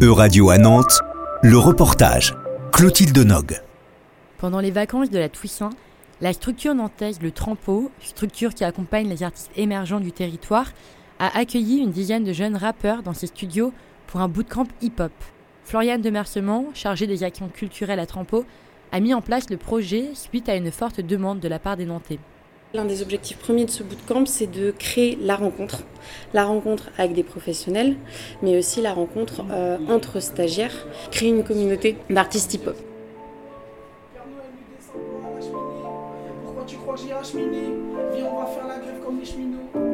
E-Radio à Nantes, le reportage. Clotilde Nog. Pendant les vacances de la Toussaint, la structure nantaise Le Trampo, structure qui accompagne les artistes émergents du territoire, a accueilli une dizaine de jeunes rappeurs dans ses studios pour un bootcamp hip-hop. Floriane de Mercement, chargée des actions culturelles à Trampo, a mis en place le projet suite à une forte demande de la part des Nantais. L'un des objectifs premiers de ce bootcamp, c'est de créer la rencontre. La rencontre avec des professionnels, mais aussi la rencontre euh, entre stagiaires, créer une communauté d'artistes hip-hop. Pourquoi tu crois que j'irai cheminer Viens, on va faire la grève comme les cheminots.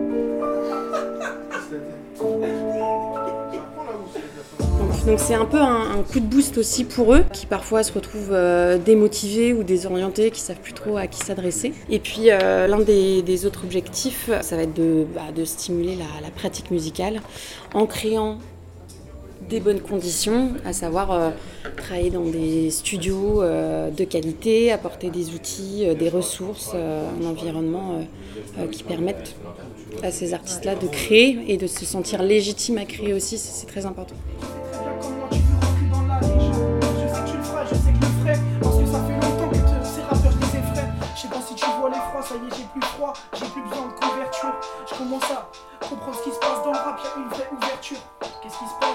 Donc c'est un peu un, coup de boost aussi pour eux, qui parfois se retrouvent euh, démotivés ou désorientés, qui savent plus trop à qui s'adresser. Et puis euh, l'un des, autres objectifs, ça va être de, bah, stimuler la, pratique musicale en créant des bonnes conditions, à savoir euh, travailler dans des studios de qualité, apporter des outils, des ressources, un environnement qui permettent à ces artistes-là de créer et de se sentir légitimes à créer aussi, c'est très important.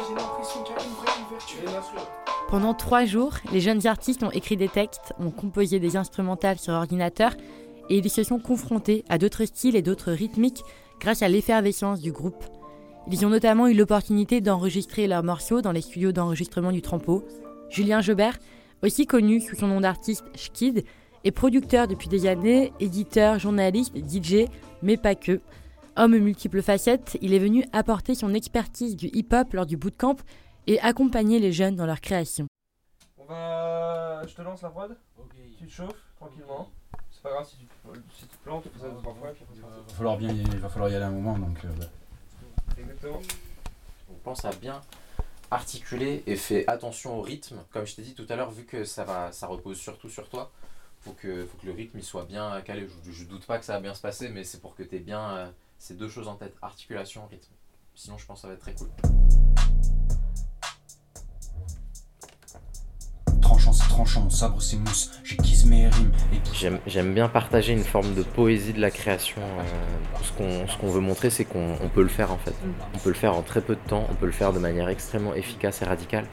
J'ai l'impression qu'il y a une vraie ouverture. Pendant trois jours, les jeunes artistes ont écrit des textes, ont composé des instrumentales sur ordinateur et ils se sont confrontés à d'autres styles et d'autres rythmiques grâce à l'effervescence du groupe. Ils ont notamment eu l'opportunité d'enregistrer leurs morceaux dans les studios d'enregistrement du Trampo. Julien Jobert, aussi connu sous son nom d'artiste Schkid, est producteur depuis des années, éditeur, journaliste, DJ, mais pas que. Homme multiples facettes, il est venu apporter son expertise du hip-hop lors du bootcamp et accompagner les jeunes dans leur création. On va... Je te lance la prod Tu te chauffes tranquillement C'est pas grave si tu, si tu te plantes, tu fais ça deux trois fois. Il va falloir, bien y... il va falloir y aller un moment donc... Euh... Exactement. On pense à bien articuler et fait attention au rythme. Comme je t'ai dit tout à l'heure, vu que ça, va, ça repose surtout sur toi, faut que, faut que le rythme il soit bien calé. Je, je doute pas que ça va bien se passer, mais c'est pour que tu aies bien euh, ces deux choses en tête articulation, rythme. Sinon, je pense que ça va être très cool. Tranchant, c'est tranchant, sabre, c'est mousse, j'aiguise mes rimes. J'aime, j'aime bien partager une forme de poésie de la création. Euh, ce, qu'on, ce qu'on veut montrer, c'est qu'on on peut le faire en fait. On peut le faire en très peu de temps, on peut le faire de manière extrêmement efficace et radicale.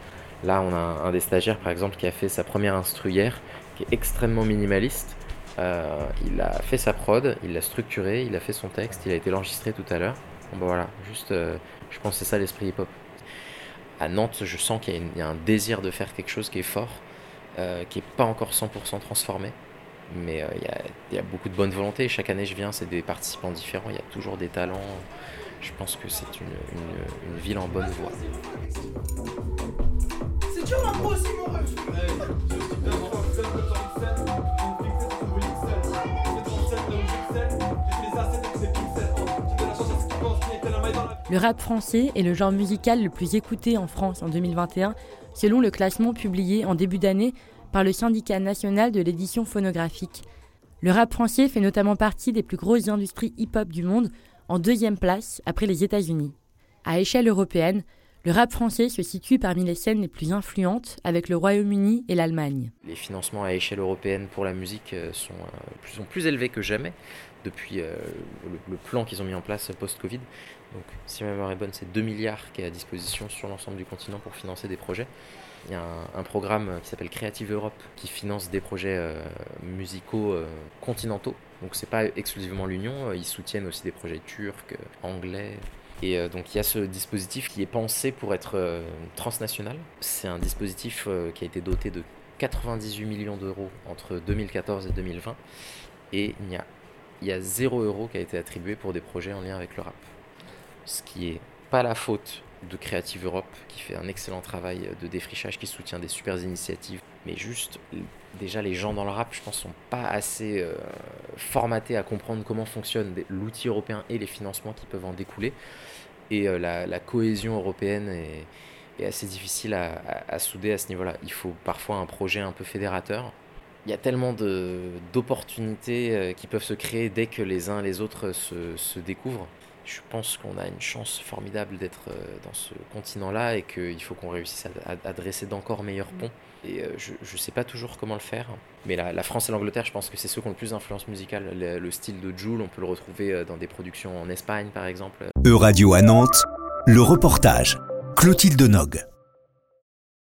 Là, on a un, un des stagiaires par exemple qui a fait sa première instru hier qui est extrêmement minimaliste. Euh, il a fait sa prod, il l'a structuré, il a fait son texte, il a été enregistré tout à l'heure. Bon, bah voilà, juste, euh, je pense que c'est ça l'esprit hip-hop. À Nantes, je sens qu'il y, y, a un désir de faire quelque chose qui est fort, euh, qui n'est pas encore 100% transformé. Mais euh, il y, a, y, a, beaucoup de bonne volonté. Chaque année, je viens, c'est des participants différents, il y a toujours des talents. Je pense que c'est une, une, une, ville en bonne voie. C'est dur aussi, mon Le rap français est le genre musical le plus écouté en France en 2021, selon le classement publié en début d'année par le syndicat national de l'édition phonographique. Le rap français fait notamment partie des plus grosses industries hip-hop du monde, en deuxième place après les États-Unis. À échelle européenne, le rap français se situe parmi les scènes les plus influentes avec le Royaume-Uni et l'Allemagne. Les financements à échelle européenne pour la musique sont, euh, sont plus élevés que jamais depuis euh, le, plan qu'ils ont mis en place post-Covid. Donc, si ma mémoire est bonne, c'est 2 milliards qui est à disposition sur l'ensemble du continent pour financer des projets. Il y a un, programme qui s'appelle Creative Europe qui finance des projets euh, musicaux euh, continentaux. Donc, c'est pas exclusivement l'Union, ils soutiennent aussi des projets turcs, anglais. Et euh, donc, il y a ce dispositif qui est pensé pour être euh, transnational. C'est un dispositif euh, qui a été doté de 98 millions d'euros entre 2014 et 2020. Et il y a il y a 0 euro qui a été attribué pour des projets en lien avec le rap. Ce qui est pas la faute de Creative Europe qui fait un excellent travail de défrichage, qui soutient des super initiatives. Mais juste, déjà les gens dans le rap, je pense, sont pas assez euh, formatés à comprendre comment fonctionne l'outil européen et les financements qui peuvent en découler. Et euh, la, cohésion européenne est, assez difficile à, souder à ce niveau-là. Il faut parfois un projet un peu fédérateur il y a tellement d'opportunités euh, qui peuvent se créer dès que les uns les autres se découvrent je pense qu'on a une chance formidable d'être euh, dans ce continent-là et qu'il faut qu'on réussisse à, dresser d'encore meilleurs ponts. Et euh, je ne sais pas toujours comment le faire, mais la, France et l'Angleterre, je pense que c'est ceux qui ont le plus d'influence musicale. Le, style de Joule, on peut le retrouver euh, dans des productions en Espagne, par exemple. E-Radio à Nantes, le reportage. Clotilde Nog.